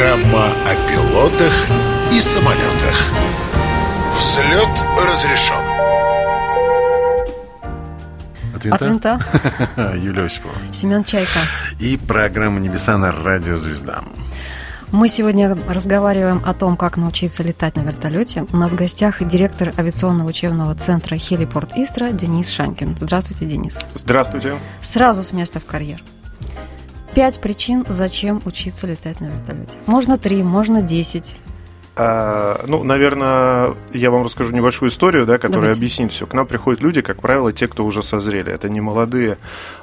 Программа о пилотах и самолетах. Взлет разрешен. От винта? От винта. Юлия Осипова. Семен Чайка. И программа «Небеса» на радио «Звезда». Мы сегодня разговариваем о том, как научиться летать на вертолете. У нас в гостях директор авиационного учебного центра «Хелипорт Истра» Денис Шанкин. Здравствуйте, Денис. Здравствуйте. Сразу с места в карьер. Пять причин, зачем учиться летать на вертолете. Можно три, можно десять. А, ну, наверное, я вам расскажу небольшую историю, да, которая Давайте. объяснит все. К нам приходят люди, как правило, те, кто уже созрели. Это не молодые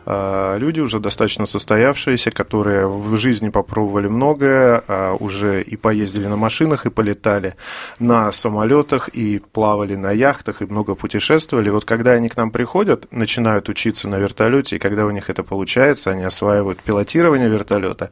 а, люди, уже достаточно состоявшиеся, которые в жизни попробовали многое, а, уже и поездили на машинах, и полетали на самолетах, и плавали на яхтах, и много путешествовали. Вот когда они к нам приходят, начинают учиться на вертолете, и когда у них это получается, они осваивают пилотирование вертолета.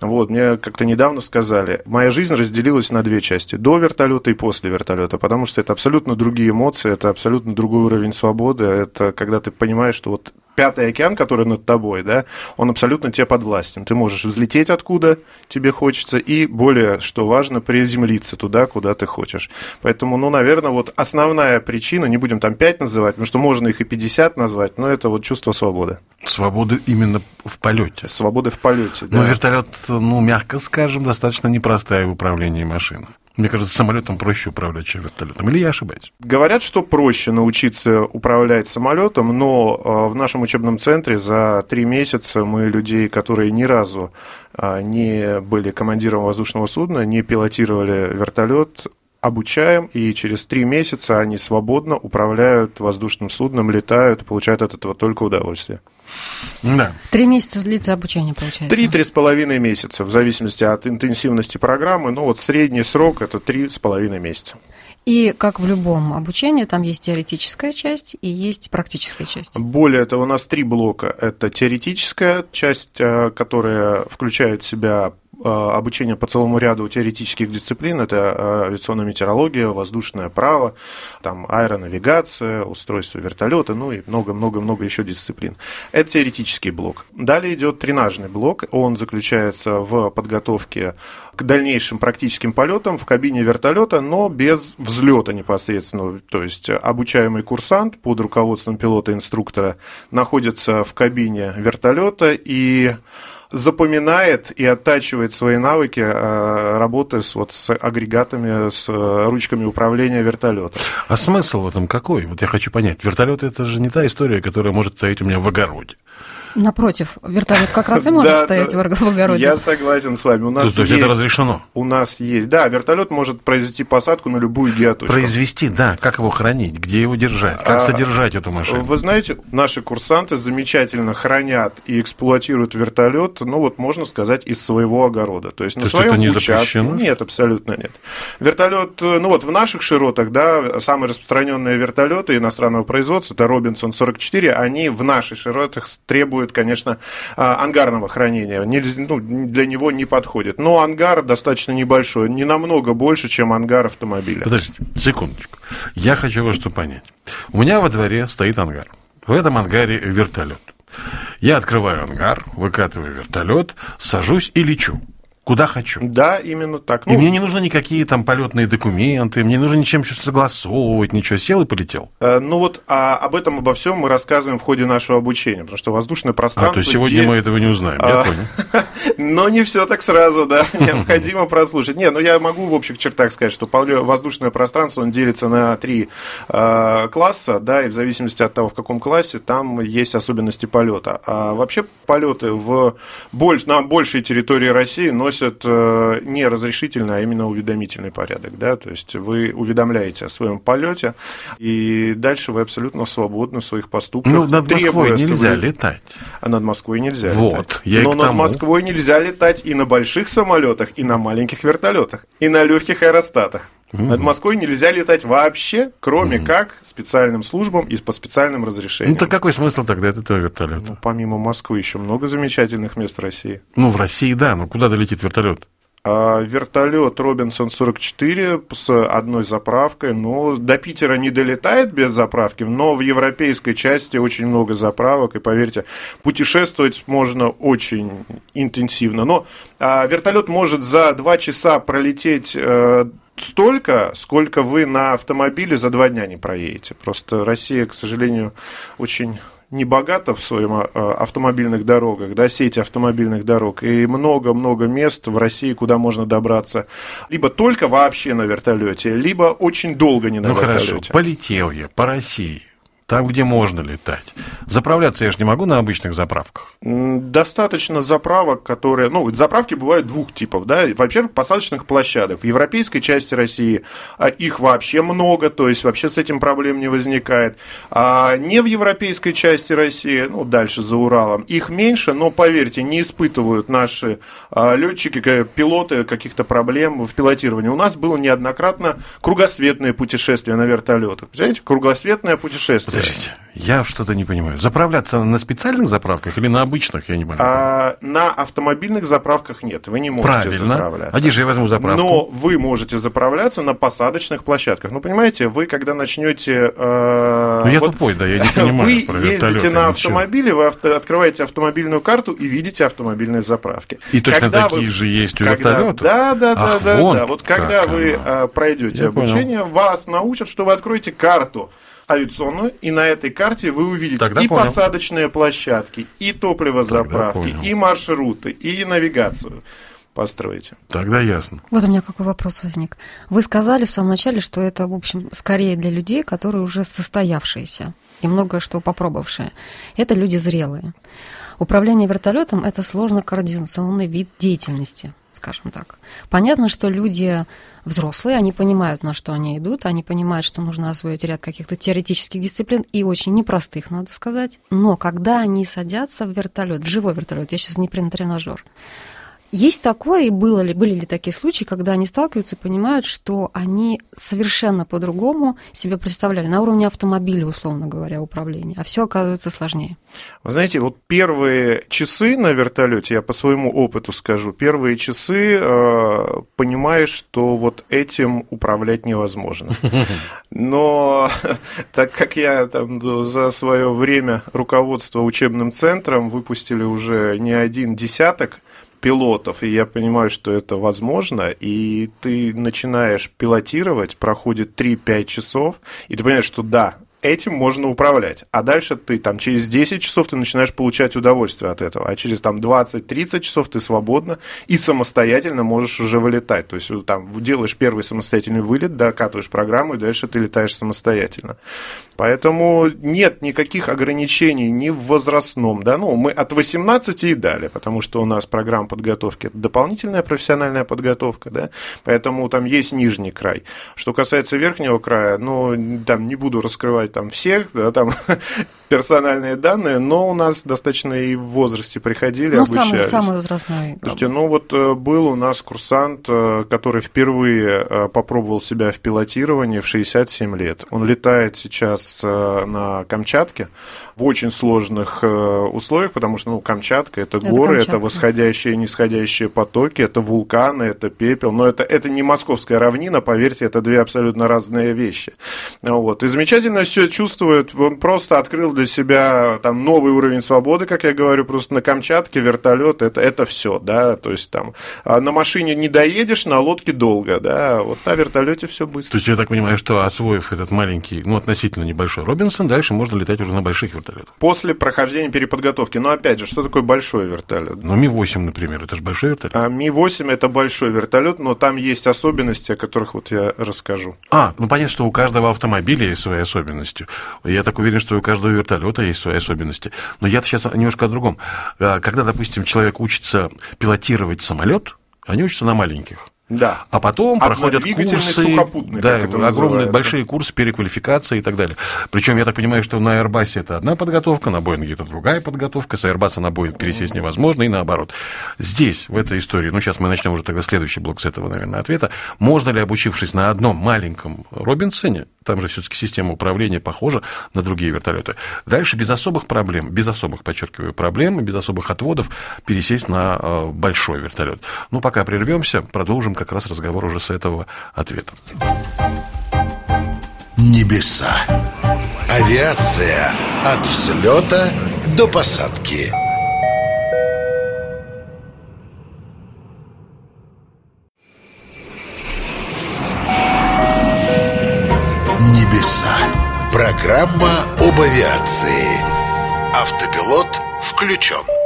Вот, мне как-то недавно сказали, моя жизнь разделилась на две части, до вертолета и после вертолета, потому что это абсолютно другие эмоции, это абсолютно другой уровень свободы, это когда ты понимаешь, что вот пятый океан, который над тобой, да, он абсолютно тебе подвластен. Ты можешь взлететь откуда тебе хочется и, более, что важно, приземлиться туда, куда ты хочешь. Поэтому, ну, наверное, вот основная причина, не будем там 5 называть, потому что можно их и 50 назвать, но это вот чувство свободы. Свободы именно в полете. Свободы в полете. Но да. вертолет, ну, мягко скажем, достаточно непростая в управлении машина. Мне кажется, самолетом проще управлять, чем вертолетом. Или я ошибаюсь? Говорят, что проще научиться управлять самолетом, но э, в нашем учебном центре за три месяца мы людей, которые ни разу э, не были командиром воздушного судна, не пилотировали вертолет, обучаем, и через три месяца они свободно управляют воздушным судном, летают получают от этого только удовольствие. Да. Три месяца длится обучение, получается. Три-три с половиной месяца, в зависимости от интенсивности программы. Ну вот средний срок это три с половиной месяца. И как в любом обучении, там есть теоретическая часть и есть практическая часть. Более того, у нас три блока. Это теоретическая часть, э, которая включает в себя обучение по целому ряду теоретических дисциплин. Это э, авиационная метеорология, воздушное право, там аэронавигация, устройство вертолета, ну и много-много-много еще дисциплин. Это теоретический блок. Далее идет тренажный блок. Он заключается в подготовке к дальнейшим практическим полетам в кабине вертолета, но без взлета непосредственно. То есть обучаемый курсант под руководством пилота-инструктора находится в кабине вертолета и запоминает и оттачивает свои навыки э, работы с, вот, с агрегатами, с э, ручками управления вертолета. А смысл в этом какой? Вот я хочу понять. Вертолет это же не та история, которая может стоять у меня в огороде. Напротив, вертолет как раз и может стоять в огороде. Я согласен с вами. У нас То, есть это разрешено? У нас есть. Да, вертолет может произвести посадку на любую геоточку. Произвести, да. Как его хранить? Где его держать? Как А, содержать эту машину? Вы знаете, наши курсанты замечательно хранят и эксплуатируют вертолет, ну вот можно сказать, из своего огорода. То есть на есть своем это не участке. запрещено? Нет, абсолютно нет. Вертолет, ну вот в наших широтах, да, самые распространенные вертолеты иностранного производства, это Робинсон 44, они в наших широтах требуют, конечно, а, ангарного хранения. Ну, для него не подходит. Но ангар достаточно небольшой, не намного больше, чем ангар автомобиля. Подождите, секундочку. Я хочу вот что понять. У меня во дворе стоит ангар. В этом ангаре вертолет. Я открываю ангар, выкатываю вертолет, сажусь и лечу. Куда хочу. Да, именно так. И Ну, мне не нужны никакие там полетные документы, мне не нужно ничем что согласовывать, ничего. Сел и полетел. Э, Ну вот а об этом обо всем мы рассказываем в ходе нашего обучения, потому что воздушное пространство. А, то сегодня де- мы этого не узнаем, я А, понял. Но не все так сразу, да, необходимо прослушать. Не, ну я могу в общих чертах сказать, что воздушное пространство, он делится на три э, класса, да, и в зависимости от того, в каком классе, там есть особенности полета. А вообще полеты в больш- на большей территории России носят э, не разрешительный, а именно уведомительный порядок, да, то есть вы уведомляете о своем полете, и дальше вы абсолютно свободны в своих поступках. Ну, над Москвой нельзя соблю- летать. а над Москвой нельзя Вот, летать. я Но над тому. Москвой нельзя летать и на больших самолетах, и на маленьких вертолетах, и на легких аэростатах. Над Москвой нельзя летать вообще, кроме как специальным службам и по специальным разрешениям. Ну, так какой смысл тогда этого вертолета? Ну, помимо Москвы еще много замечательных мест России. Ну, в России, да, но куда долетит вертолет? А вертолет Робинсон 44 с одной заправкой, но до Питера не долетает без заправки, но в европейской части очень много заправок, и поверьте, путешествовать можно очень интенсивно. Но а, вертолет может за два часа пролететь э, столько, сколько вы на автомобиле за два дня не проедете. Просто Россия, к сожалению, очень не богата в своих а, автомобильных дорогах, да, сети автомобильных дорог, и много-много мест в России, куда можно добраться либо только вообще на вертолете, либо очень долго не на ну, вертолете. хорошо, полетел я по России, там, где можно летать. Заправляться я же не могу на обычных заправках. Достаточно заправок, которые... Ну, заправки бывают двух типов, да. Во-первых, посадочных площадок. В европейской части России а, их вообще много, то есть вообще с этим проблем не возникает. А не в европейской части России, ну, дальше за Уралом, их меньше, но, поверьте, не испытывают наши а, летчики, пилоты каких-то проблем в пилотировании. У нас было неоднократно кругосветное путешествие на вертолетах. Представляете, кругосветное путешествие. Подождите, я что-то не понимаю. Заправляться на специальных заправках или на обычных, я не понимаю. А, на автомобильных заправках нет, вы не можете Правильно. заправляться. А где же я возьму заправку? Но вы можете заправляться на посадочных площадках. Ну, понимаете, вы когда начнете... Э, ну, я вот тупой, да, я не понимаю Вы про ездите на автомобиле, вы авто, открываете автомобильную карту и видите автомобильные заправки. И точно когда такие вы, же есть у когда, вертолета? Да, да, Ах, да, да, да. Вот когда вы оно. пройдете я обучение, понял. вас научат, что вы откроете карту авиационную, и на этой карте вы увидите Тогда и понял. посадочные площадки, и топливозаправки, и маршруты, и навигацию построите. Тогда ясно. Вот у меня какой вопрос возник. Вы сказали в самом начале, что это, в общем, скорее для людей, которые уже состоявшиеся и многое что попробовавшие. Это люди зрелые. Управление вертолетом – это сложно координационный вид деятельности скажем так. Понятно, что люди взрослые, они понимают, на что они идут, они понимают, что нужно освоить ряд каких-то теоретических дисциплин и очень непростых, надо сказать. Но когда они садятся в вертолет, в живой вертолет, я сейчас не про тренажер, есть такое, и было ли, были ли такие случаи, когда они сталкиваются и понимают, что они совершенно по-другому себе представляли, на уровне автомобиля, условно говоря, управления, а все оказывается сложнее. Вы знаете, вот первые часы на вертолете, я по своему опыту скажу, первые часы э, понимаешь, что вот этим управлять невозможно. Но так как я там за свое время руководства учебным центром выпустили уже не один десяток пилотов, и я понимаю, что это возможно, и ты начинаешь пилотировать, проходит 3-5 часов, и ты понимаешь, что да, этим можно управлять. А дальше ты там через 10 часов ты начинаешь получать удовольствие от этого, а через там 20-30 часов ты свободно и самостоятельно можешь уже вылетать. То есть там делаешь первый самостоятельный вылет, докатываешь программу, и дальше ты летаешь самостоятельно. Поэтому нет никаких ограничений ни в возрастном, да, ну, мы от 18 и далее, потому что у нас программа подготовки – это дополнительная профессиональная подготовка, да, поэтому там есть нижний край. Что касается верхнего края, ну, там не буду раскрывать там всех, да, там персональные данные, но у нас достаточно и в возрасте приходили, ну, обучались. Самый, самый возрастной. Слушайте, ну вот э, был у нас курсант, э, который впервые э, попробовал себя в пилотировании в 67 лет. Он летает сейчас на Камчатке в очень сложных условиях, потому что ну, Камчатка это, это горы, Камчатка. это восходящие и нисходящие потоки, это вулканы, это пепел, но это, это не московская равнина, поверьте, это две абсолютно разные вещи. Вот. И замечательно все чувствует, он просто открыл для себя там новый уровень свободы, как я говорю, просто на Камчатке вертолет это, это все, да, то есть там а на машине не доедешь, на лодке долго, да, вот на вертолете все быстро. То есть я так понимаю, что освоив этот маленький, ну, относительно небольшой Робинсон, дальше можно летать уже на больших вертолетах. После прохождения переподготовки. Но опять же, что такое большой вертолет? Ну, Ми-8, например, это же большой вертолет. А, Ми-8 это большой вертолет, но там есть особенности, о которых вот я расскажу. А, ну понятно, что у каждого автомобиля есть свои особенности. Я так уверен, что у каждого вертолета есть свои особенности. Но я сейчас немножко о другом. А, когда, допустим, человек учится пилотировать самолет, они учатся на маленьких. Да. А потом проходят курсы, да, огромные называется. большие курсы переквалификации и так далее. Причем я так понимаю, что на Airbus это одна подготовка, на Boeing это другая подготовка, с Airbus на Boeing пересесть невозможно и наоборот. Здесь, в этой истории, ну сейчас мы начнем уже тогда следующий блок с этого, наверное, ответа, можно ли, обучившись на одном маленьком Робинсоне, там же все-таки система управления похожа на другие вертолеты, дальше без особых проблем, без особых, подчеркиваю, проблем, без особых отводов пересесть на э, большой вертолет. Ну, пока прервемся, продолжим как раз разговор уже с этого ответа. Небеса. Авиация от взлета до посадки. Небеса. Программа об авиации. Автопилот включен.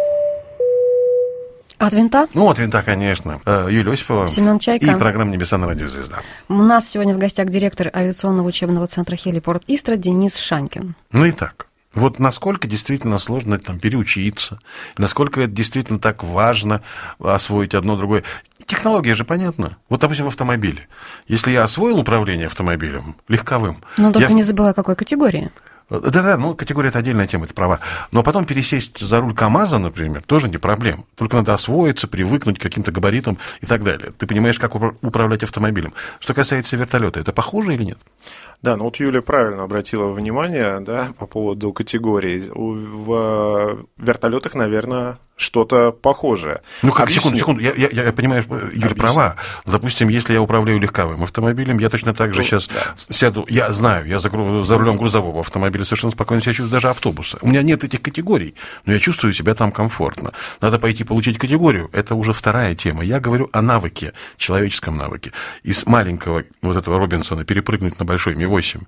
От винта Ну, от винта, конечно. Э, Юлия Осипова. Семен Чайка. И программа «Небеса на радио Звезда». у нас сегодня в гостях директор авиационного учебного центра Хелипорт Истра Денис Шанькин. Ну и так. Вот насколько действительно сложно там переучиться, насколько это действительно так важно освоить одно другое. Технология же понятна. Вот, допустим, в автомобиле. Если я освоил управление автомобилем легковым, Но только я- не забывай, какой категории. Да-да, ну, категория это отдельная тема, это права. Но потом пересесть за руль КАМАЗа, например, тоже не проблема. Только надо освоиться, привыкнуть к каким-то габаритам и так далее. Ты понимаешь, как упра- управлять автомобилем. Что касается вертолета, это похоже или нет? Да, ну вот Юля правильно обратила внимание, да, по поводу категорий. В вертолетах, наверное, что-то похожее. Ну, как, Объясню. секунду, секунду, я, я, я понимаю, Юля Объясни. права. Допустим, если я управляю легковым автомобилем, я точно так же Ну, сейчас да. сяду, я знаю, я за, за рулем грузового автомобиля совершенно спокойно себя чувствую, даже автобуса. У меня нет этих категорий, но я чувствую себя там комфортно. Надо пойти получить категорию, это уже вторая тема. Я говорю о навыке, человеческом навыке. Из маленького вот этого Робинсона перепрыгнуть на большой Ми-8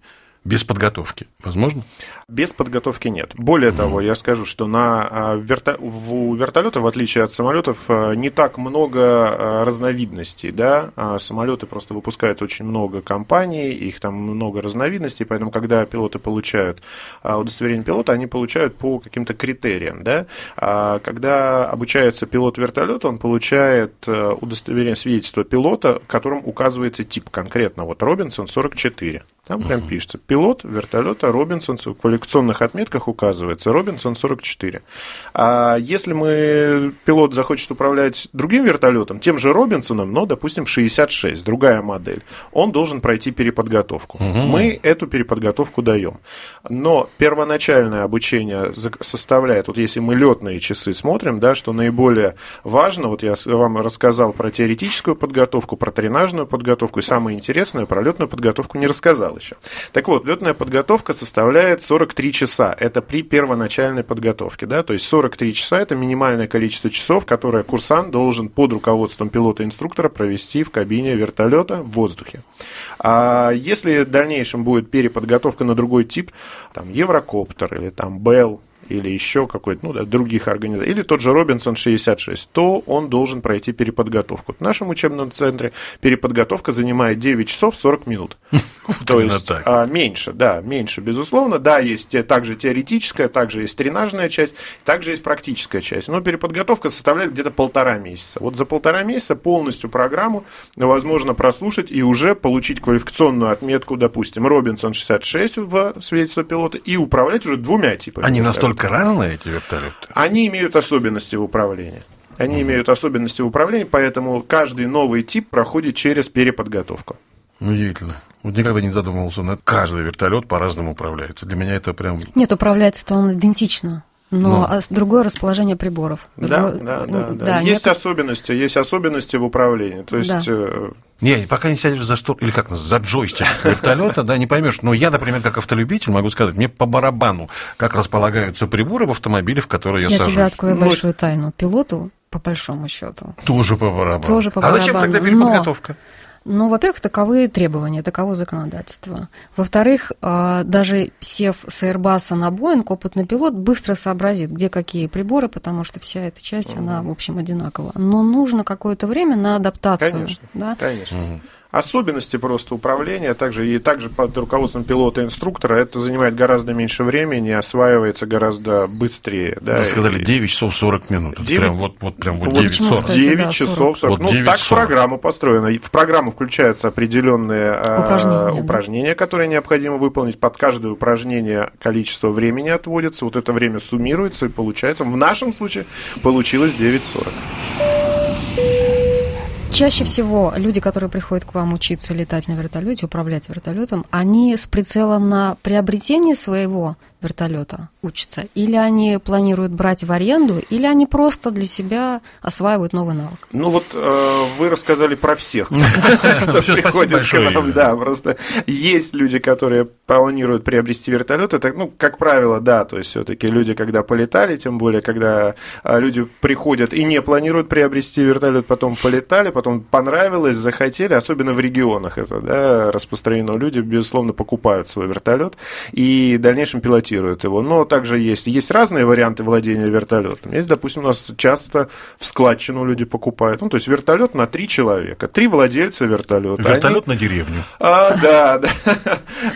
без подготовки. Возможно? Без подготовки нет. Более того, я скажу, что на а, верто... в- у вертолета, в отличие от самолетов, а, не так много а, разновидностей. Да? Самолеты просто выпускают очень много компаний, их там много разновидностей, поэтому когда пилоты получают удостоверение пилота, они получают по каким-то критериям. Да? Когда обучается пилот вертолета, он получает удостоверение свидетельства пилота, в котором указывается тип конкретно. Вот Робинсон 44. Там прям пишется. Пилот вертолета Робинсон, в квалификационных отметках указывается Робинсон 44. А если мы, пилот захочет управлять другим вертолетом, тем же Робинсоном, но, допустим, 66, другая модель, он должен пройти переподготовку. Мы эту переподготовку даем. Но первоначальное обучение составляет, вот если мы летные часы смотрим, да, что наиболее важно, вот я вам рассказал про теоретическую подготовку, про тренажную подготовку, и самое интересное, про летную подготовку не рассказал еще. Так вот, летная подготовка составляет 43 часа. Это при первоначальной подготовке. Да? То есть 43 часа – это минимальное количество часов, которое курсант должен под руководством пилота-инструктора провести в кабине вертолета в воздухе. А если в дальнейшем будет переподготовка на другой тип, там Еврокоптер или там Bell, или еще какой-то, ну, да, других организаций, или тот же Робинсон 66, то он должен пройти переподготовку. В нашем учебном центре переподготовка занимает 9 часов 40 минут. То есть а, меньше, да, меньше, безусловно. Да, есть также теоретическая, также есть тренажная часть, также есть практическая часть. Но переподготовка составляет где-то полтора месяца. Вот за полтора месяца полностью программу возможно прослушать и уже получить квалификационную отметку, допустим, Робинсон 66 в свидетельство пилота и управлять уже двумя типами. Они вертолетов. Настолько разные, эти вертолеты? Они имеют особенности в управлении. Они имеют особенности в управлении, поэтому каждый новый тип проходит через переподготовку. Удивительно. Вот никогда не задумывался над каждый вертолет по-разному управляется. Для меня это прям Нет, управляется-то он идентично. Но Ну. а другое расположение приборов. Да, Другое- да, ну, да, да. Есть нет- особенности, есть особенности в управлении. То есть Да. э, Не, пока не сядешь за штур, или как называется, за джойстик вертолета, да, не поймешь. Но я, например, как автолюбитель, могу сказать, мне по барабану, как располагаются приборы в автомобиле, в который я, Я сажусь. тебе открою Ну, большую тайну. Пилоту, по большому счету, Тоже по барабану. Тоже по а зачем барабану, тогда но- переподготовка? Ну, во-первых, таковы требования, таково законодательство. Во-вторых, а, даже сев с Airbus на Boeing, опытный пилот быстро сообразит, где какие приборы, потому что вся эта часть, она, в общем, одинакова. Но нужно какое-то время на адаптацию. Конечно. Да? Конечно. Особенности просто управления, также и также под руководством пилота и инструктора это занимает гораздо меньше времени, осваивается гораздо быстрее. Да, Вы сказали 9 часов 40 минут. 9... Прям вот, вот прям вот Вот 9 40. кстати, 9 да, часов 40. Вот ну, 9 так 40. программа построена. В программу включаются определенные э, Упражнения, да. упражнения, которые необходимо выполнить. Под каждое упражнение количество времени отводится. Вот это время суммируется и получается. В нашем случае получилось 9.40. Чаще всего люди, которые приходят к вам учиться летать на вертолете, управлять вертолетом, они с прицелом на приобретение своего вертолета учатся? Или они планируют брать в аренду, или они просто для себя осваивают новый навык? Ну вот э, вы рассказали про всех, кто спасибо приходит к нам. Да, просто есть люди, которые планируют приобрести вертолет. Это, ну, как правило, да, то есть все-таки люди, когда полетали, тем более, когда а, люди приходят и не планируют приобрести вертолет, потом полетали, потом понравилось, захотели, особенно в регионах это, да, распространено. Люди, безусловно, покупают свой вертолет и в дальнейшем пилотируют его. Но также есть, есть разные варианты владения вертолетом. Есть, допустим, у нас часто в складчину люди покупают. Ну, то есть вертолет на три человека, три владельца вертолета. Вертолет на деревню. А, да, да.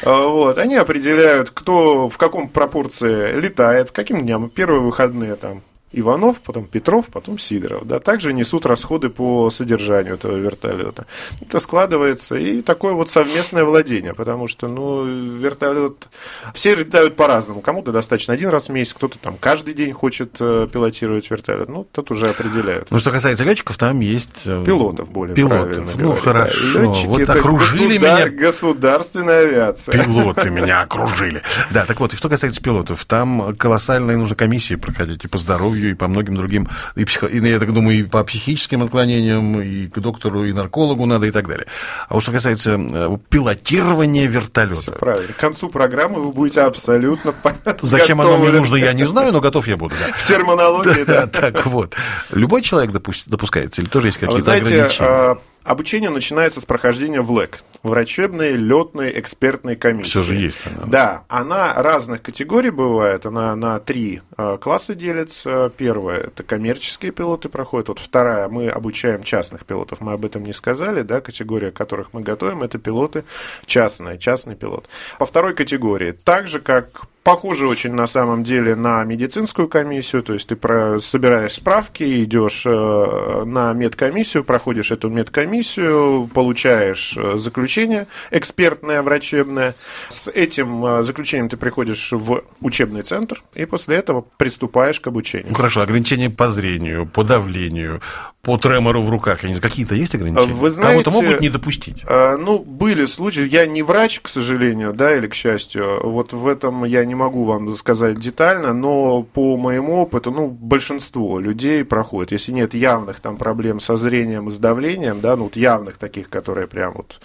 Вот. Они определяют, кто в каком пропорции летает, в каким дням. Первые выходные там Иванов, потом Петров, потом Сидоров. Да, также несут расходы по содержанию этого вертолета. Это складывается и такое вот совместное владение, потому что, ну, вертолет... Все летают по-разному. Кому-то достаточно один раз в месяц, кто-то там каждый день хочет э, пилотировать вертолет. Ну, тут уже определяют. Ну, что касается летчиков, там есть... э, Пилотов более Пилотов. Ну, говорить, да. хорошо. Лётчики Вот окружили государ- меня Государственная авиация. Пилоты меня окружили. Да, так вот, и что касается пилотов, там колоссальные нужно комиссии проходить и по здоровью, и по многим другим, и, психо- и, я так думаю, и по психическим отклонениям, и к доктору, и наркологу надо, и так далее. А вот что касается э, пилотирования вертолета. Правильно. К концу программы вы будете абсолютно Зачем оно мне готовы. нужно, я не знаю, но готов я буду. да. В терминологии, Да, так вот. Любой человек допус- допускается или тоже есть Вы какие-то ограничения? Обучение начинается с прохождения в ЛЭК. Врачебной, летной, экспертной комиссии. Все же есть она. Да, она разных категорий бывает, она на три э, класса делится. Первая – это коммерческие пилоты проходят, вот вторая – мы обучаем частных пилотов, мы об этом не сказали, да, категория, которых мы готовим, это пилоты частные, частный пилот. По второй категории, так же, как Похоже очень на самом деле на медицинскую комиссию, то есть ты про, собираешь справки, идешь э, на медкомиссию, проходишь эту медкомиссию, получаешь э, заключение экспертное, врачебное. С этим э, заключением ты приходишь в учебный центр и после этого приступаешь к обучению. Ну хорошо, ограничения по зрению, по давлению, по тремору в руках. Какие-то есть ограничения? Вы знаете, Кого-то могут не допустить. Э, Ну, были случаи, я не врач, к сожалению, да, или к счастью, вот в этом я не могу вам сказать детально, но по моему опыту, ну, большинство людей проходит, если нет явных там проблем со зрением и с давлением, да, ну, вот явных таких, которые прям вот,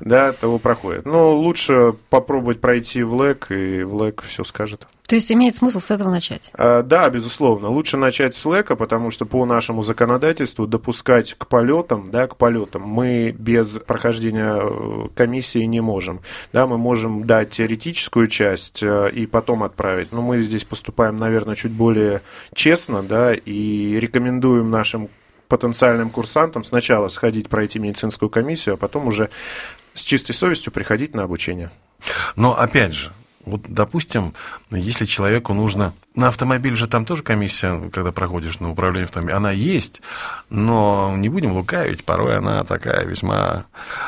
да, того проходит. Но лучше попробовать пройти в ЛЭК, и в ЛЭК все скажет. То есть имеет смысл с этого начать? А, Да, безусловно. Лучше начать с лэка, потому что по нашему законодательству допускать к полетам, да, к полетам мы без прохождения э, комиссии не можем. Да, мы можем дать теоретическую часть э, и потом отправить. Но мы здесь поступаем, наверное, чуть более честно, да, и рекомендуем нашим потенциальным курсантам сначала сходить пройти медицинскую комиссию, а потом уже с чистой совестью приходить на обучение. Но опять же, вот, допустим, если человеку нужно... На автомобиль же там тоже комиссия, когда проходишь на управление автомобилем, она есть, но не будем лукавить, порой она такая весьма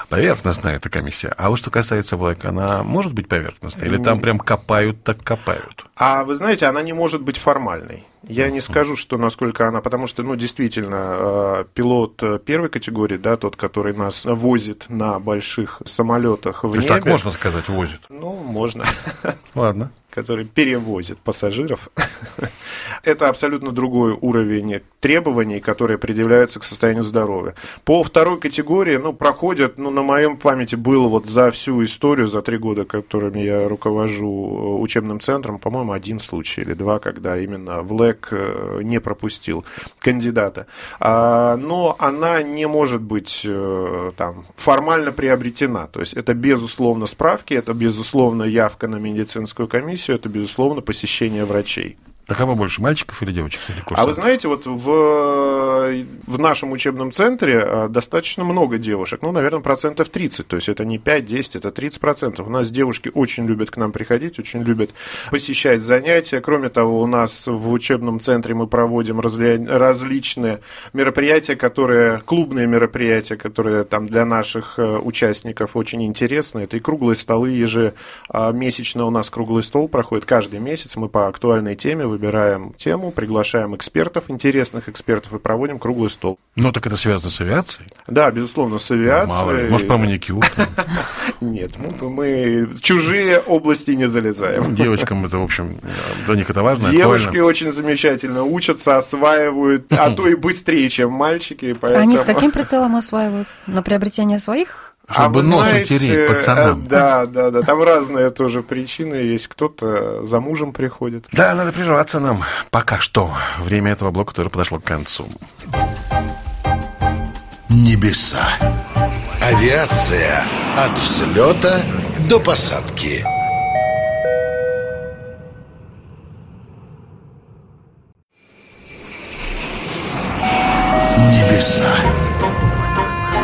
поверхностная, эта комиссия. А вот что касается Black, она может быть поверхностной? Или там прям копают, так копают? А вы знаете, она не может быть формальной. Я не скажу, что насколько она, потому что, ну, действительно, э, пилот э, первой категории, да, тот, который нас возит на больших самолетах в То есть небе. так можно сказать, возит? Ну, можно. Ладно. Который перевозит пассажиров. Это абсолютно другой уровень требований, которые предъявляются к состоянию здоровья. По второй категории, ну, проходят, ну, на моем памяти было вот за всю историю, за три года, которыми я руковожу учебным центром, по-моему, один случай или два, когда именно в ЛЭК э, не пропустил кандидата. А, но она не может быть э, там формально приобретена. То есть это, безусловно, справки, это, безусловно, явка на медицинскую комиссию, это, безусловно, посещение врачей. А кого больше, мальчиков или девочек среди А вы знаете, вот в, в нашем учебном центре а, достаточно много девушек, ну, наверное, процентов 30, то есть это не 5-10, это 30 процентов. У нас девушки очень любят к нам приходить, очень любят посещать занятия. Кроме того, у нас в учебном центре мы проводим разли... различные мероприятия, которые, клубные мероприятия, которые там для наших э, участников очень интересны. Это и круглые столы ежемесячно у нас круглый стол проходит каждый месяц. Мы по актуальной теме выбираем тему, приглашаем экспертов, интересных экспертов и проводим круглый стол. Ну, так это связано с авиацией? Да, безусловно, с авиацией. Мало ли. Может, про маникюр? Нет, мы чужие области не залезаем. Девочкам это, в общем, для них это важно. Девушки очень замечательно учатся, осваивают, а то и быстрее, чем мальчики. Они с каким прицелом осваивают? На приобретение своих? Чтобы а нос знаете, утереть пацанам. Э, да, да, да. Там разные тоже причины есть. Кто-то за мужем приходит. Да, надо прерваться нам. Пока что. Время этого блока тоже подошло к концу. Небеса. Авиация от взлета до посадки. Небеса.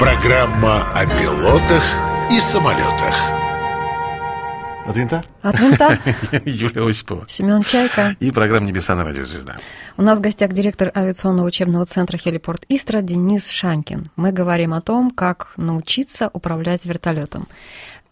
Программа о пилотах и самолетах. От винта? От винта. Юлия Осипова. Семен Чайка. И программа «Небеса на радио Звезда». У нас в гостях директор авиационного учебного центра «Хелипорт Истра» Денис Шанкин. Мы говорим о том, как научиться управлять вертолетом.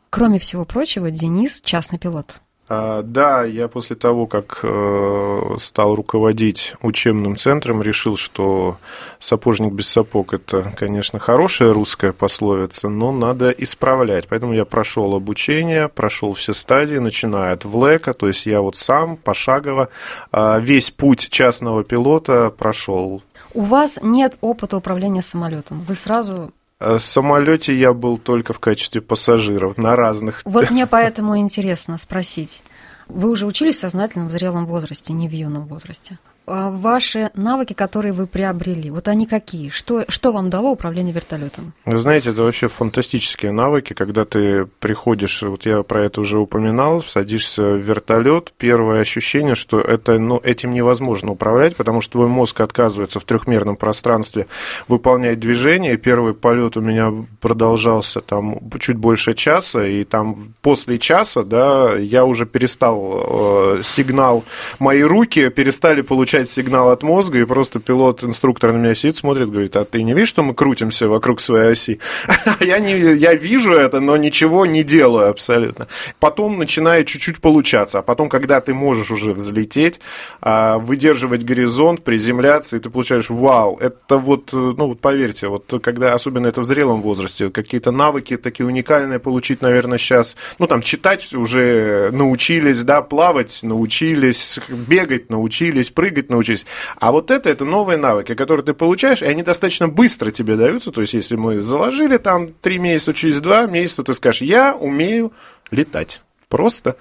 Кроме всего прочего, Денис – частный пилот. А, да, я после того, как э, стал руководить учебным центром, решил, что сапожник без сапог – это, конечно, хорошая русская пословица, но надо исправлять. Поэтому я прошел обучение, прошел все стадии, начиная от ВЛЭКа, то есть я вот сам пошагово а, весь путь частного пилота прошел. У вас нет опыта управления самолетом. Вы сразу в самолете я был только в качестве пассажиров на разных. Вот мне поэтому интересно спросить. Вы уже учились в сознательном в зрелом возрасте, не в юном возрасте? А ваши навыки, которые вы приобрели, вот они какие? Что, что вам дало управление вертолетом? Вы знаете, это вообще фантастические навыки, когда ты приходишь, вот я про это уже упоминал, садишься в вертолет, первое ощущение, что это, ну, этим невозможно управлять, потому что твой мозг отказывается в трехмерном пространстве выполнять движение. Первый полет у меня продолжался там чуть больше часа, и там после часа, да, я уже перестал э, сигнал, мои руки перестали получать получать сигнал от мозга, и просто пилот-инструктор на меня сидит, смотрит, говорит, а ты не видишь, что мы крутимся вокруг своей оси? я, не, я вижу это, но ничего не делаю абсолютно. Потом начинает чуть-чуть получаться, а потом, когда ты можешь уже взлететь, а, выдерживать горизонт, приземляться, и ты получаешь, вау, это вот, ну вот поверьте, вот когда, особенно это в зрелом возрасте, какие-то навыки такие уникальные получить, наверное, сейчас, ну там читать уже научились, да, плавать научились, бегать научились, прыгать двигать научись. А вот это, это новые навыки, которые ты получаешь, и они достаточно быстро тебе даются. То есть, если мы заложили там три месяца, через два месяца, ты скажешь, я умею летать. Просто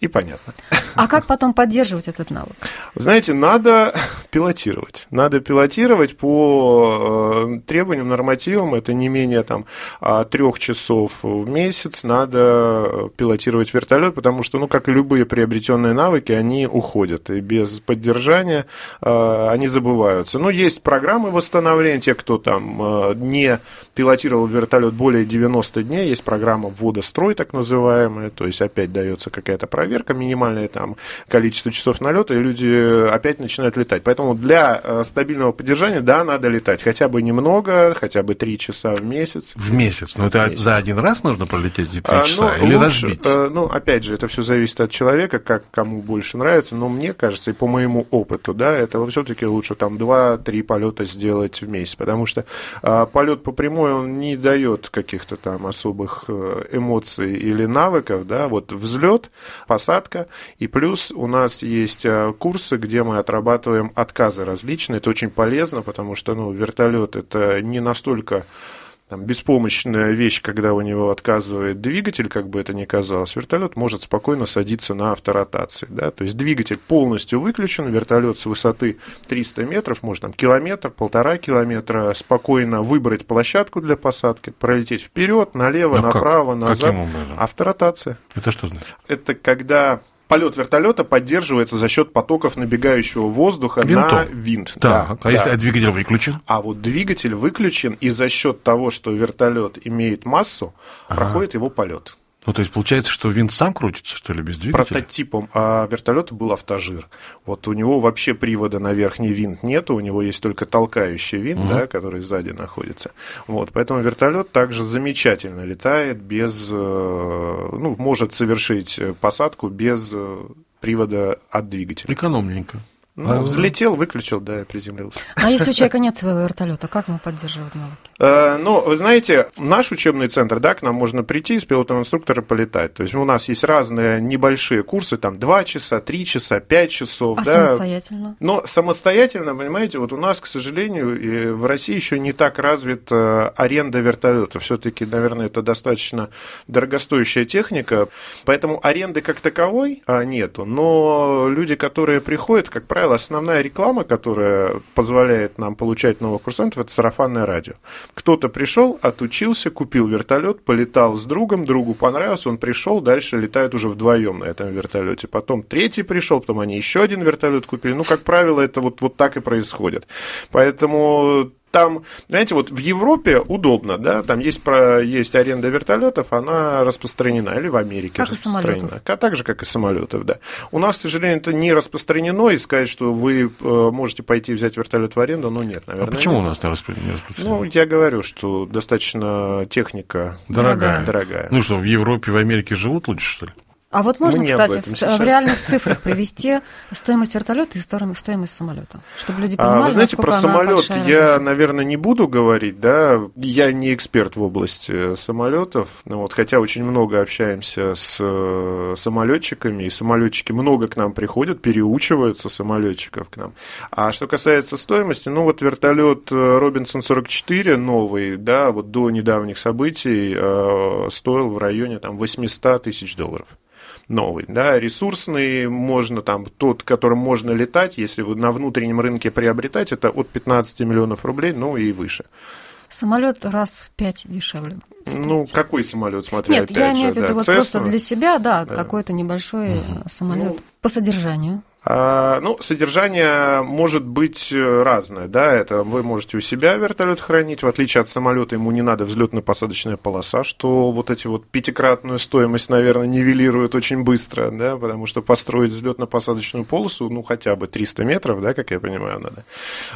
и понятно. А как потом поддерживать этот навык? Знаете, надо пилотировать. Надо пилотировать по э, требованиям, нормативам. Это не менее там, а, трех часов в месяц надо пилотировать вертолет, потому что, ну, как и любые приобретенные навыки, они уходят. И без поддержания э, они забываются. Ну, есть программы восстановления. Те, кто там э, не пилотировал вертолет более 90 дней, есть программа ввода строй, так называемая. То есть опять дается какая-то проверка минимальное там количество часов налета, и люди опять начинают летать. Поэтому для э, стабильного поддержания, да, надо летать. Хотя бы немного, хотя бы три часа в месяц. В месяц? Но это месяц. за один раз нужно пролететь эти три а, часа? Ну, или лучше, разбить? А, ну, опять же, это все зависит от человека, как кому больше нравится. Но мне кажется, и по моему опыту, да, это все-таки лучше там 2-3 полета сделать в месяц. Потому что а, полет по прямой, он не дает каких-то там особых э, эмоций или навыков, да, вот взлет, по посадка. И плюс у нас есть э, курсы, где мы отрабатываем отказы различные. Это очень полезно, потому что ну, вертолет это не настолько там, беспомощная вещь, когда у него отказывает двигатель, как бы это ни казалось, вертолет может спокойно садиться на авторотации. Да? То есть двигатель полностью выключен, вертолет с высоты 300 метров, может там километр, полтора километра, спокойно выбрать площадку для посадки, пролететь вперед, налево, Но ну, направо, как? назад. Каким образом? Авторотация. Это что значит? Это когда полет вертолета поддерживается за счет потоков набегающего воздуха Винтом. на винт. Так, Да, а да. если двигатель выключен? А вот двигатель выключен, и за счет того, что вертолет имеет массу, проходит его полет. Ну, то есть получается, что винт сам крутится, что ли, без двигателя? Прототипом а вертолета был автожир. Вот у него вообще привода на верхний винт нету, у него есть только толкающий винт, да, который сзади находится. Вот, поэтому вертолет также замечательно летает без, э, ну, может совершить посадку без э, привода от двигателя. Экономненько. Ну, А, взлетел, выключил, да, и приземлился. А если у человека нет своего вертолета, как ему поддерживать навыки? Э, Ну, вы знаете, наш учебный центр, да, к нам можно прийти с пилотом инструктора полетать. То есть у нас есть разные небольшие курсы, там 2 часа, 3 часа, 5 часов. А да. самостоятельно? Но самостоятельно, понимаете, вот у нас, к сожалению, в России еще не так развита аренда вертолета. Все-таки, наверное, это достаточно дорогостоящая техника, поэтому аренды как таковой а, нету. Но люди, которые приходят, как правило, основная реклама, которая позволяет нам получать новых курсантов, это сарафанное радио. Кто-то пришел, отучился, купил вертолет, полетал с другом, другу понравился, он пришел, дальше летают уже вдвоем на этом вертолете. Потом третий пришел, потом они еще один вертолет купили. Ну, как правило, это вот, вот так и происходит. Поэтому там, знаете, вот в Европе удобно, да, там есть, про, есть аренда вертолетов, она распространена, или в Америке Как и распространена. самолетов. Ка- Так же, как и самолетов, да. У нас, к сожалению, это не распространено, и сказать, что вы э, можете пойти взять вертолет в аренду, ну, нет, А наверное. почему у нет. нас не распро- не распространено? Ну, я говорю, что достаточно техника Дорогая. дорогая. Ну что, в Европе, в Америке живут лучше, что ли? А вот можно, Мы не об кстати, в, сейчас. в реальных цифрах привести стоимость вертолета и стоимость, самолета, чтобы люди понимали, А, вы знаете, про самолет я, разница. наверное, не буду говорить, да. Я не эксперт в области самолетов, ну вот, хотя очень много общаемся с э, самолетчиками, и самолетчики много к нам приходят, переучиваются самолетчиков к нам. А что касается стоимости, ну вот вертолет Робинсон 44 новый, да, вот до недавних событий э, стоил в районе там 800 тысяч долларов новый, да, ресурсный, можно там, тот, которым можно летать, если вы на внутреннем рынке приобретать, это от 15 миллионов рублей, ну и выше. Самолет раз в пять дешевле. Ну, какой самолет, смотря Нет, опять я имею в виду да, вот Cessna. просто для себя, да, Да. какой-то небольшой э, самолет Ну, по содержанию. А, ну, содержание может быть э, разное, да, это вы можете у себя вертолет хранить, в отличие от самолета ему не надо взлетно-посадочная полоса, что вот эти вот пятикратную стоимость, наверное, нивелирует очень быстро, да, потому что построить взлетно-посадочную полосу, ну, хотя бы 300 метров, да, как я понимаю, надо,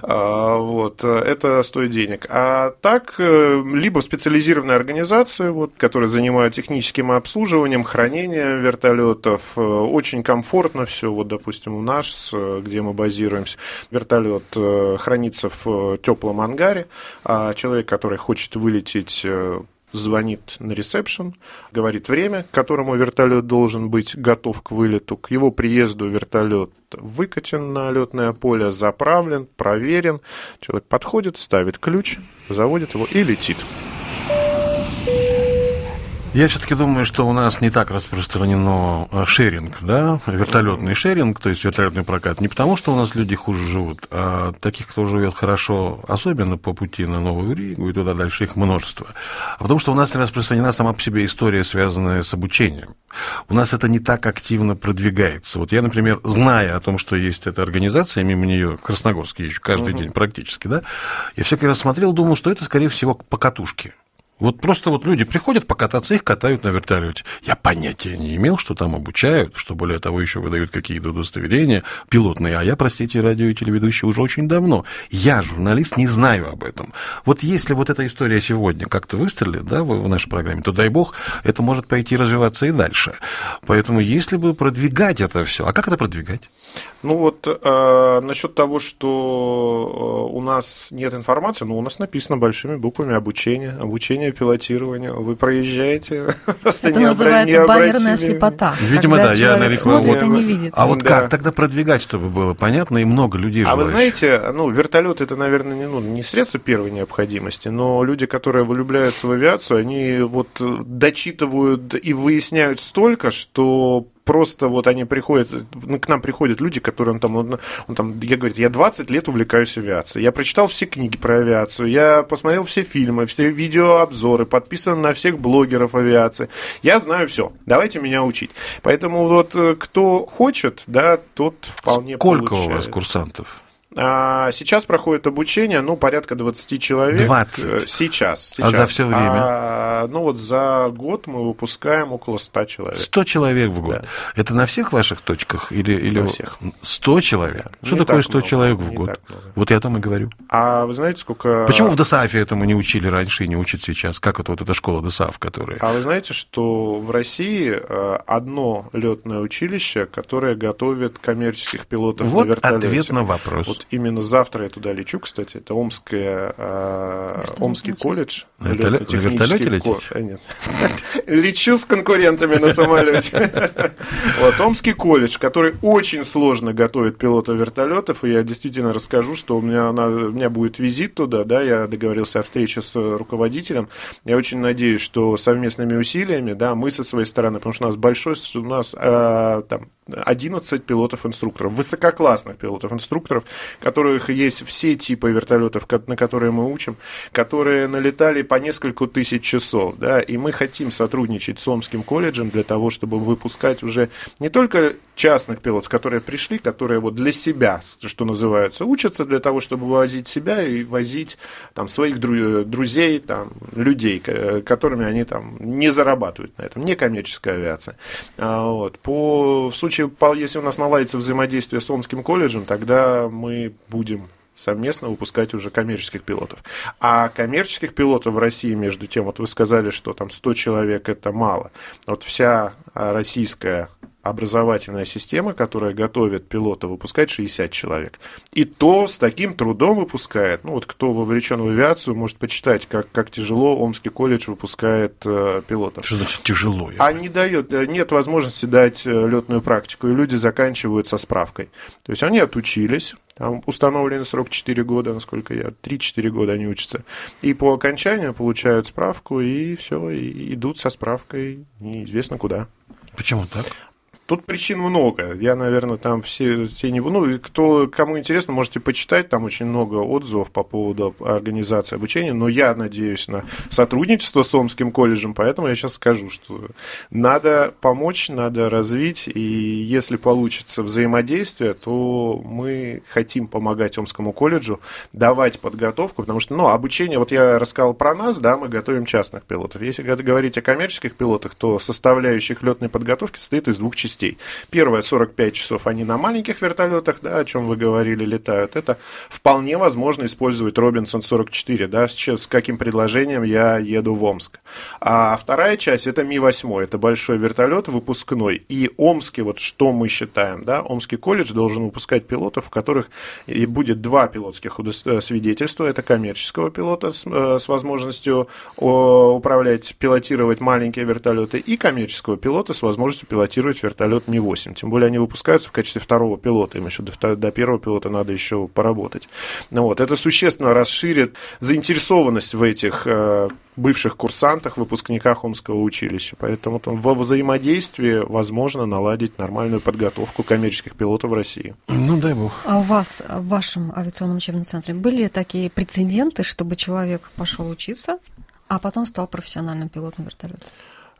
А, вот, это стоит денег. А так, э, либо специализированные организации, вот, которые занимаются техническим обслуживанием, хранением вертолетов, э, очень комфортно все, вот, допустим, у нас, э, где мы базируемся, вертолет э, хранится в теплом ангаре, а человек, который хочет вылететь э, звонит на ресепшн, говорит время, к которому вертолет должен быть готов к вылету. К его приезду вертолет выкатен на летное поле, заправлен, проверен. Человек подходит, ставит ключ, заводит его и летит. Я все-таки думаю, что у нас не так распространено э, шеринг, да, вертолетный шеринг, то есть вертолетный прокат, не потому, что у нас люди хуже живут, а таких, кто живет хорошо, особенно по пути на Новую Ригу и туда дальше их множество, а потому что у нас не распространена сама по себе история, связанная с обучением. У нас это не так активно продвигается. Вот я, например, зная о том, что есть эта организация, мимо нее в Красногорске езжу каждый день практически, да, я всякий раз смотрел, думал, что это, скорее всего, по катушке. Вот просто вот люди приходят покататься, их катают на вертолете. Я понятия не имел, что там обучают, что более того еще выдают какие-то удостоверения пилотные. А я, простите, радио и телеведущий уже очень давно. Я, журналист, не знаю об этом. Вот если вот эта история сегодня как-то выстрелит, да, в нашей программе, то дай бог, это может пойти развиваться и дальше. Поэтому если бы продвигать это все, а как это продвигать? Ну вот э, насчет того, что э, у нас нет информации, ну у нас написано большими буквами обучение, обучение пилотированию. Вы проезжаете, просто Это не обра- не называется баннерная обратили слепота. Видимо, когда да, я на рекламу- смотрит и не видит. А вот Да. как тогда продвигать, чтобы было понятно и много людей А вы знаете, ну, вертолет это, наверное, не, ну, не средство первой необходимости, но люди, которые влюбляются в авиацию, они вот э, дочитывают и выясняют столько, что просто вот они приходят, ну, к нам приходят люди, которые он там, он, он там, я говорю, я 20 лет увлекаюсь авиацией, я прочитал все книги про авиацию, я посмотрел все фильмы, все видеообзоры, подписан на всех блогеров авиации, я знаю все, давайте меня учить. Поэтому вот э, кто хочет, да, тот вполне Сколько получает. у вас курсантов? А, сейчас проходит обучение, ну, порядка 20 человек. 20? Э, Сейчас. А сейчас. за всё время? А, ну, вот за год мы выпускаем около 100 человек. 100 человек в год. Да. Это на всех ваших точках? Или, или... На всех. 100 человек? Что Не такое так 100 много, человек в год? Вот я о том и говорю. А вы знаете, сколько... Почему в ДОСААФе этому не учили раньше и не учат сейчас? Как это вот эта школа ДОСААФ, которая... А вы знаете, что в России э, одно летное училище, которое готовит коммерческих пилотов Вот на вертолете. ответ на вопрос. Вот именно завтра я туда лечу, кстати. Это Омская, э, Омский колледж. На вертоле- лётно-технический на вертолете ко- летите? э, Нет. Лечу с конкурентами на самолете. Вот, Омский колледж, который очень сложно готовит пилотов вертолетов. И я действительно расскажу, что у меня, на- у меня будет визит туда, да, я договорился о встрече с руководителем. Я очень надеюсь, что совместными усилиями, да, мы со своей стороны, потому что у нас большой, у нас э, там 11 пилотов-инструкторов, высококлассных пилотов-инструкторов, которых есть все типы вертолетов, на которые мы учим, которые налетали по несколько тысяч часов, да, и мы хотим сотрудничать с Омским колледжем для того, чтобы выпускать уже не только частных пилотов, которые пришли, которые вот для себя, что называется, учатся для того, чтобы возить себя и возить там своих дру- друзей, там, людей, ко- которыми они там не зарабатывают на этом, не коммерческая авиация. А, Вот. По, в случае, если у нас наладится взаимодействие с Омским колледжем, тогда мы будем совместно выпускать уже коммерческих пилотов. А коммерческих пилотов в России, между тем, вот вы сказали, что там 100 человек это мало. Вот вся а, российская образовательная система, которая готовит пилота, выпускает 60 человек. И то с таким трудом выпускает. Ну, вот кто вовлечен в авиацию, может почитать, как, как тяжело Омский колледж выпускает э, пилотов. Что значит тяжело? А не дает, э, нет возможности дать летную практику, и люди заканчивают со справкой. То есть они отучились, там установленный срок 4 года, насколько я, 3-4 года они учатся. И по окончанию получают справку, и все, и идут со справкой неизвестно куда. Почему так? Тут причин много. Я, наверное, там все, все не. Ну, кто, кому интересно, можете почитать. Там очень много отзывов по поводу организации обучения. Но я надеюсь на сотрудничество с Омским колледжем, поэтому я сейчас скажу, что надо помочь, надо развить. И если получится взаимодействие, то мы хотим помогать Омскому колледжу, давать подготовку, потому что, ну, обучение, вот я рассказал про нас, да, мы готовим частных пилотов. Если говорить о коммерческих пилотах, то составляющих летной подготовки состоит из двух частей частей. Первые 45 часов они на маленьких вертолетах, да, о чем вы говорили, летают. Это вполне возможно использовать Робинсон 44, да, с, с каким предложением я еду в Омск. А вторая часть это Ми-8, это большой вертолет выпускной. И Омский, вот что мы считаем, да, Омский колледж должен выпускать пилотов, у которых и будет два пилотских свидетельства. Это коммерческого пилота с, с возможностью управлять, пилотировать маленькие вертолеты и коммерческого пилота с возможностью пилотировать вертолет Ми-8. Тем более они выпускаются в качестве второго пилота, им еще до, до первого пилота надо еще поработать. Ну, вот. Это существенно расширит заинтересованность в этих э, бывших курсантах, выпускниках Омского училища. Поэтому там, во взаимодействии возможно наладить нормальную подготовку коммерческих пилотов в России. Ну, дай бог. А у вас в вашем авиационном учебном центре были такие прецеденты, чтобы человек пошел учиться, а потом стал профессиональным пилотом вертолета?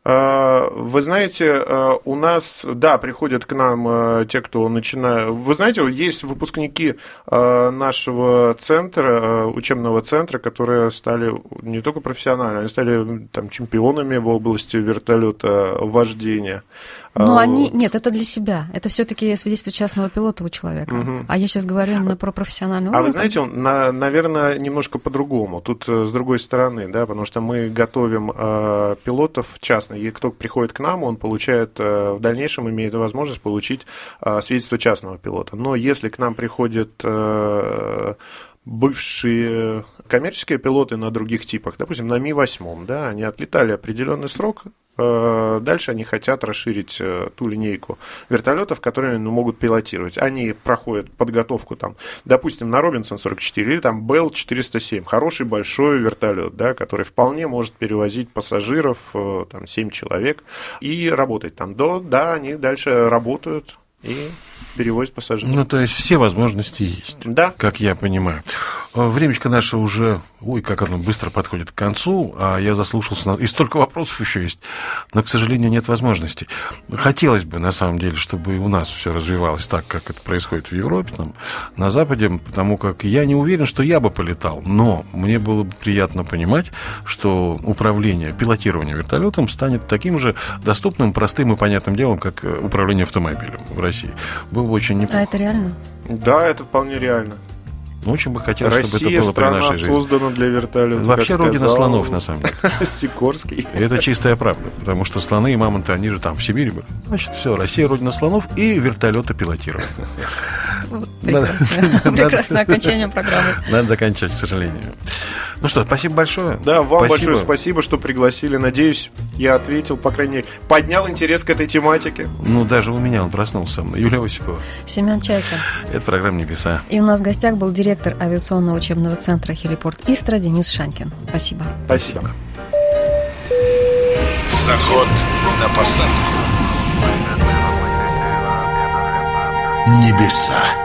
Вы знаете, у нас, да, приходят к нам те, кто начинает... Вы знаете, есть выпускники нашего центра, учебного центра, которые стали не только профессиональными, они стали там, чемпионами в области вертолета вождения. Но они... Нет, это для себя. Это все-таки свидетельство частного пилота у человека. Угу. А я сейчас говорю именно про профессиональный уровень. А вы знаете, на, наверное, немножко по-другому. Тут с другой стороны, да, потому что мы готовим э, пилотов частных и кто приходит к нам, он получает, в дальнейшем имеет возможность получить свидетельство частного пилота. Но если к нам приходит бывшие коммерческие пилоты на других типах, допустим, на Ми-8, да, они отлетали определенный срок, э, дальше они хотят расширить э, ту линейку вертолетов, которые ну, могут пилотировать. Они проходят подготовку там, допустим, на Робинсон 44 или там Bell 407, хороший большой вертолет, да, который вполне может перевозить пассажиров, э, там, 7 человек, и работать там. До, да, они дальше работают и перевозят пассажиров. Ну, то есть все возможности есть. Да. Как я понимаю. Э, времечко наше уже, ой, как оно быстро подходит к концу, а я заслушался, и столько вопросов еще есть, но, к сожалению, нет возможности. Хотелось бы, на самом деле, чтобы у нас все развивалось так, как это происходит в Европе, там, на Западе, потому как я не уверен, что я бы полетал, но мне было бы приятно понимать, что управление, пилотирование вертолетом станет таким же доступным, простым и понятным делом, как э, управление автомобилем в России. Было бы очень неплохо. А это реально? Да, это вполне реально. Ну, очень бы хотелось, Россия чтобы это было при страна нашей жизни. создана для вертолета. Вообще родина сказал слонов, на самом деле. Сикорский. И это чистая правда, потому что слоны и мамонты, они же там, в Сибири были. Значит, все, Россия родина слонов и вертолеты пилотировать. Прекрасное, окончание программы. Надо заканчивать, к сожалению. Ну что, спасибо большое. Да, вам большое спасибо, что пригласили. Надеюсь, я ответил, по крайней мере, поднял интерес к этой тематике. Ну, даже у меня он проснулся. Юлия Осипова. Семен Чайка. Это программа «Небеса». И у нас в гостях был директор авиационного учебного центра «Хелипорт Истра» Денис Шанкин. Спасибо. Спасибо. Заход на посадку. Небеса.